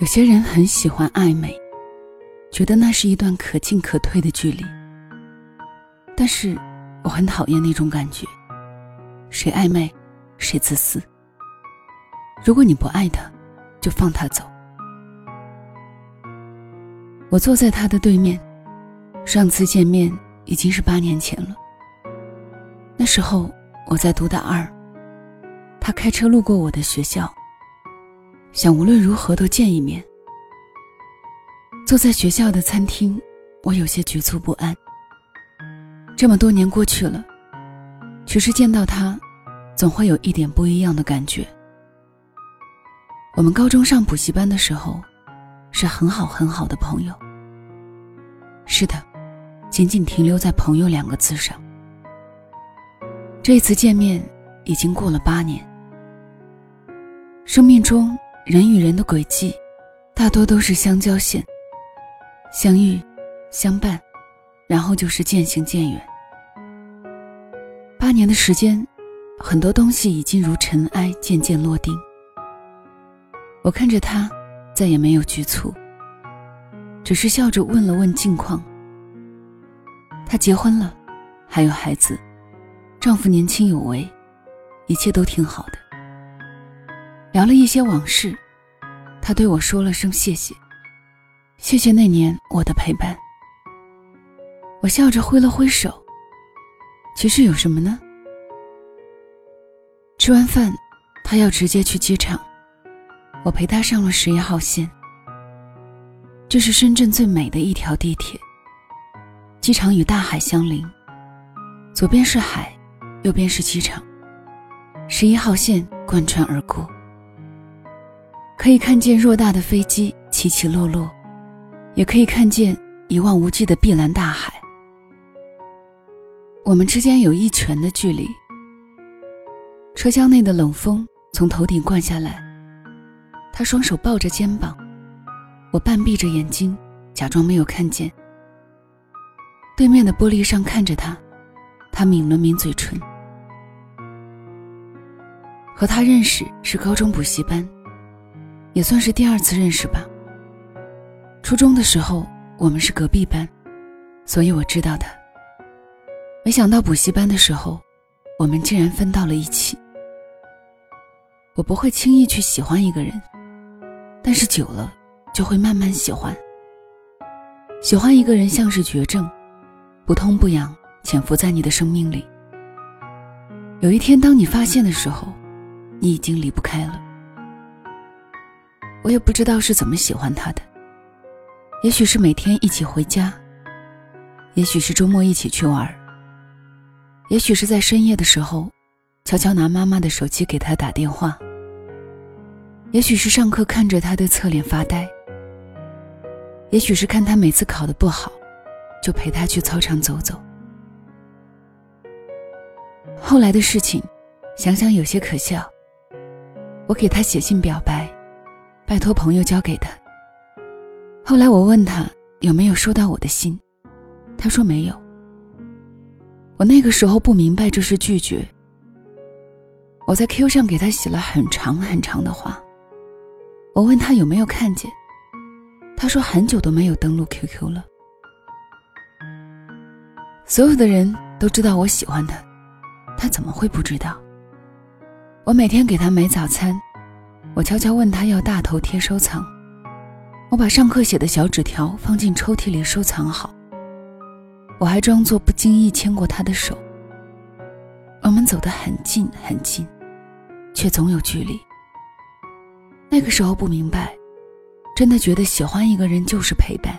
有些人很喜欢暧昧，觉得那是一段可进可退的距离。但是，我很讨厌那种感觉。谁暧昧，谁自私。如果你不爱他，就放他走。我坐在他的对面，上次见面已经是八年前了。那时候我在读大二，他开车路过我的学校。想无论如何都见一面。坐在学校的餐厅，我有些局促不安。这么多年过去了，只是见到他，总会有一点不一样的感觉。我们高中上补习班的时候，是很好很好的朋友。是的，仅仅停留在“朋友”两个字上。这次见面已经过了八年，生命中。人与人的轨迹，大多都是相交线，相遇、相伴，然后就是渐行渐远。八年的时间，很多东西已经如尘埃，渐渐落定。我看着他，再也没有局促，只是笑着问了问近况。他结婚了，还有孩子，丈夫年轻有为，一切都挺好的。聊了一些往事，他对我说了声谢谢，谢谢那年我的陪伴。我笑着挥了挥手。其实有什么呢？吃完饭，他要直接去机场，我陪他上了十一号线。这是深圳最美的一条地铁。机场与大海相邻，左边是海，右边是机场，十一号线贯穿而过。可以看见偌大的飞机起起落落，也可以看见一望无际的碧蓝大海。我们之间有一拳的距离。车厢内的冷风从头顶灌下来，他双手抱着肩膀，我半闭着眼睛，假装没有看见。对面的玻璃上看着他，他抿了抿嘴唇。和他认识是高中补习班。也算是第二次认识吧。初中的时候，我们是隔壁班，所以我知道他。没想到补习班的时候，我们竟然分到了一起。我不会轻易去喜欢一个人，但是久了就会慢慢喜欢。喜欢一个人像是绝症，不痛不痒，潜伏在你的生命里。有一天，当你发现的时候，你已经离不开了。我也不知道是怎么喜欢他的，也许是每天一起回家，也许是周末一起去玩，也许是在深夜的时候，悄悄拿妈妈的手机给他打电话，也许是上课看着他的侧脸发呆，也许是看他每次考的不好，就陪他去操场走走。后来的事情，想想有些可笑。我给他写信表白。拜托朋友交给他。后来我问他有没有收到我的信，他说没有。我那个时候不明白这是拒绝。我在 Q 上给他写了很长很长的话。我问他有没有看见，他说很久都没有登录 QQ 了。所有的人都知道我喜欢他，他怎么会不知道？我每天给他买早餐。我悄悄问他要大头贴收藏，我把上课写的小纸条放进抽屉里收藏好。我还装作不经意牵过他的手。我们走得很近很近，却总有距离。那个时候不明白，真的觉得喜欢一个人就是陪伴，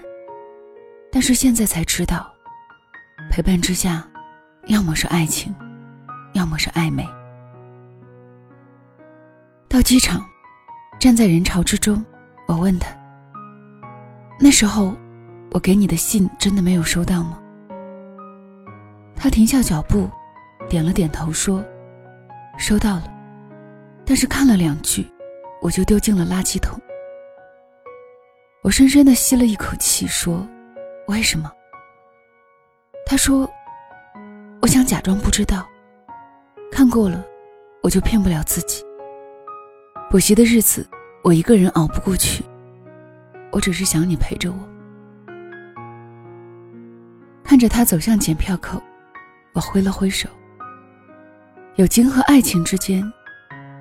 但是现在才知道，陪伴之下，要么是爱情，要么是暧昧。到机场。站在人潮之中，我问他：“那时候，我给你的信真的没有收到吗？”他停下脚步，点了点头说：“收到了，但是看了两句，我就丢进了垃圾桶。”我深深的吸了一口气，说：“为什么？”他说：“我想假装不知道，看过了，我就骗不了自己。”补习的日子，我一个人熬不过去，我只是想你陪着我。看着他走向检票口，我挥了挥手。友情和爱情之间，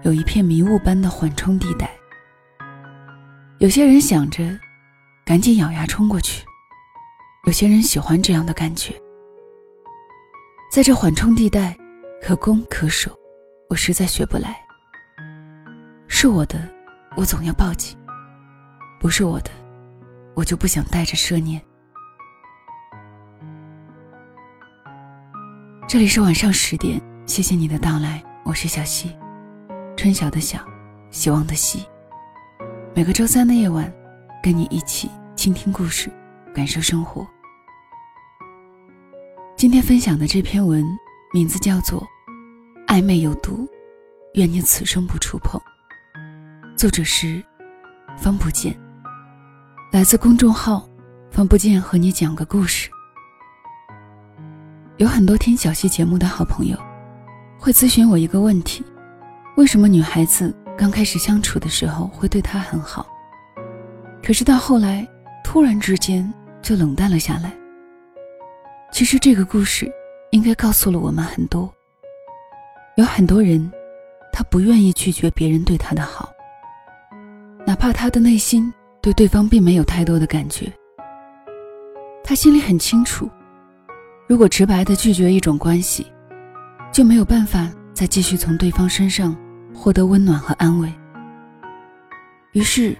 有一片迷雾般的缓冲地带。有些人想着，赶紧咬牙冲过去；有些人喜欢这样的感觉。在这缓冲地带，可攻可守，我实在学不来。是我的，我总要抱紧；不是我的，我就不想带着奢念。这里是晚上十点，谢谢你的到来，我是小溪，春晓的晓，希望的希。每个周三的夜晚，跟你一起倾听故事，感受生活。今天分享的这篇文，名字叫做《暧昧有毒》，愿你此生不触碰。作者是方不见，来自公众号“方不见”，和你讲个故事。有很多听小溪节目的好朋友，会咨询我一个问题：为什么女孩子刚开始相处的时候会对他很好，可是到后来突然之间就冷淡了下来？其实这个故事应该告诉了我们很多。有很多人，他不愿意拒绝别人对他的好，哪怕他的内心对对方并没有太多的感觉。他心里很清楚，如果直白的拒绝一种关系，就没有办法再继续从对方身上获得温暖和安慰。于是，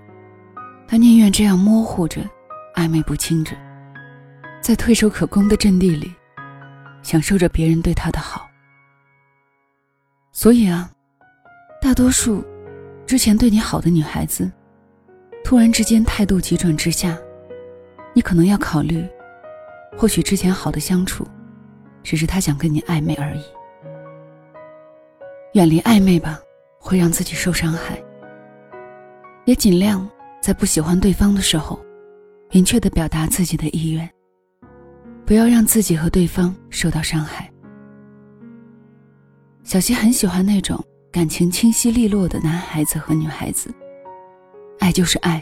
他宁愿这样模糊着，暧昧不清着。在退守可攻的阵地里，享受着别人对他的好。所以啊，大多数之前对你好的女孩子，突然之间态度急转直下，你可能要考虑，或许之前好的相处，只是他想跟你暧昧而已。远离暧昧吧，会让自己受伤害。也尽量在不喜欢对方的时候，明确的表达自己的意愿。不要让自己和对方受到伤害。小溪很喜欢那种感情清晰利落的男孩子和女孩子，爱就是爱，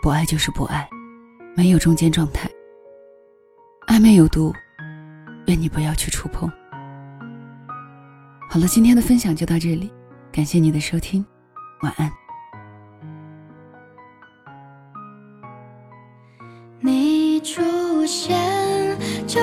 不爱就是不爱，没有中间状态。暧昧有毒，愿你不要去触碰。好了，今天的分享就到这里，感谢你的收听，晚安。你出现。就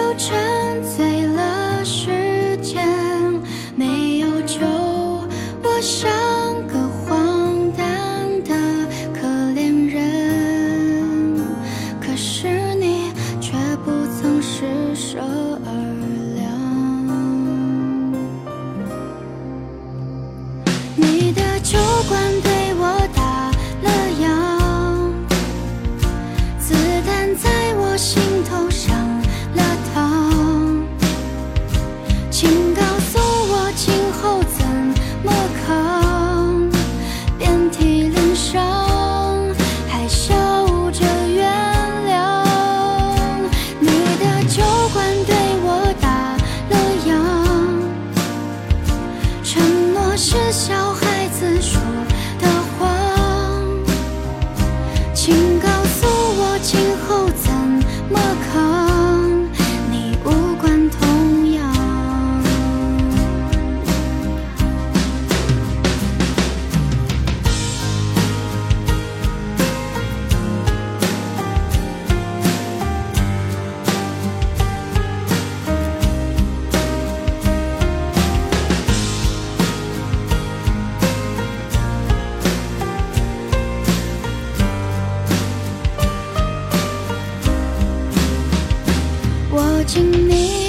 你。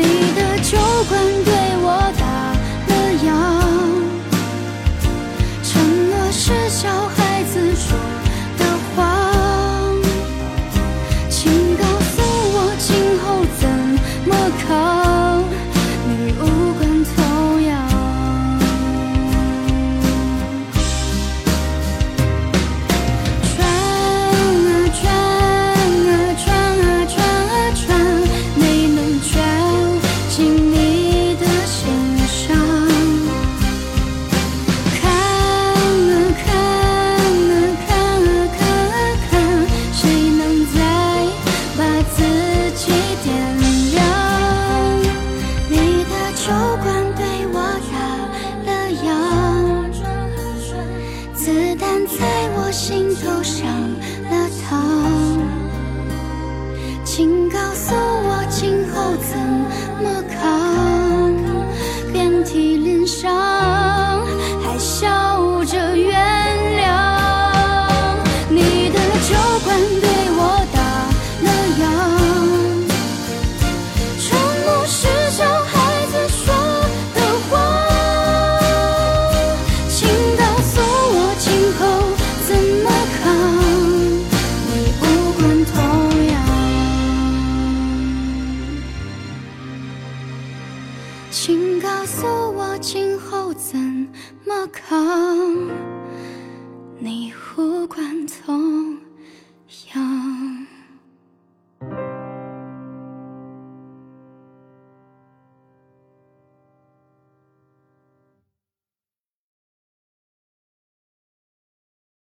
need 请告诉我今后怎么扛你无关痛痒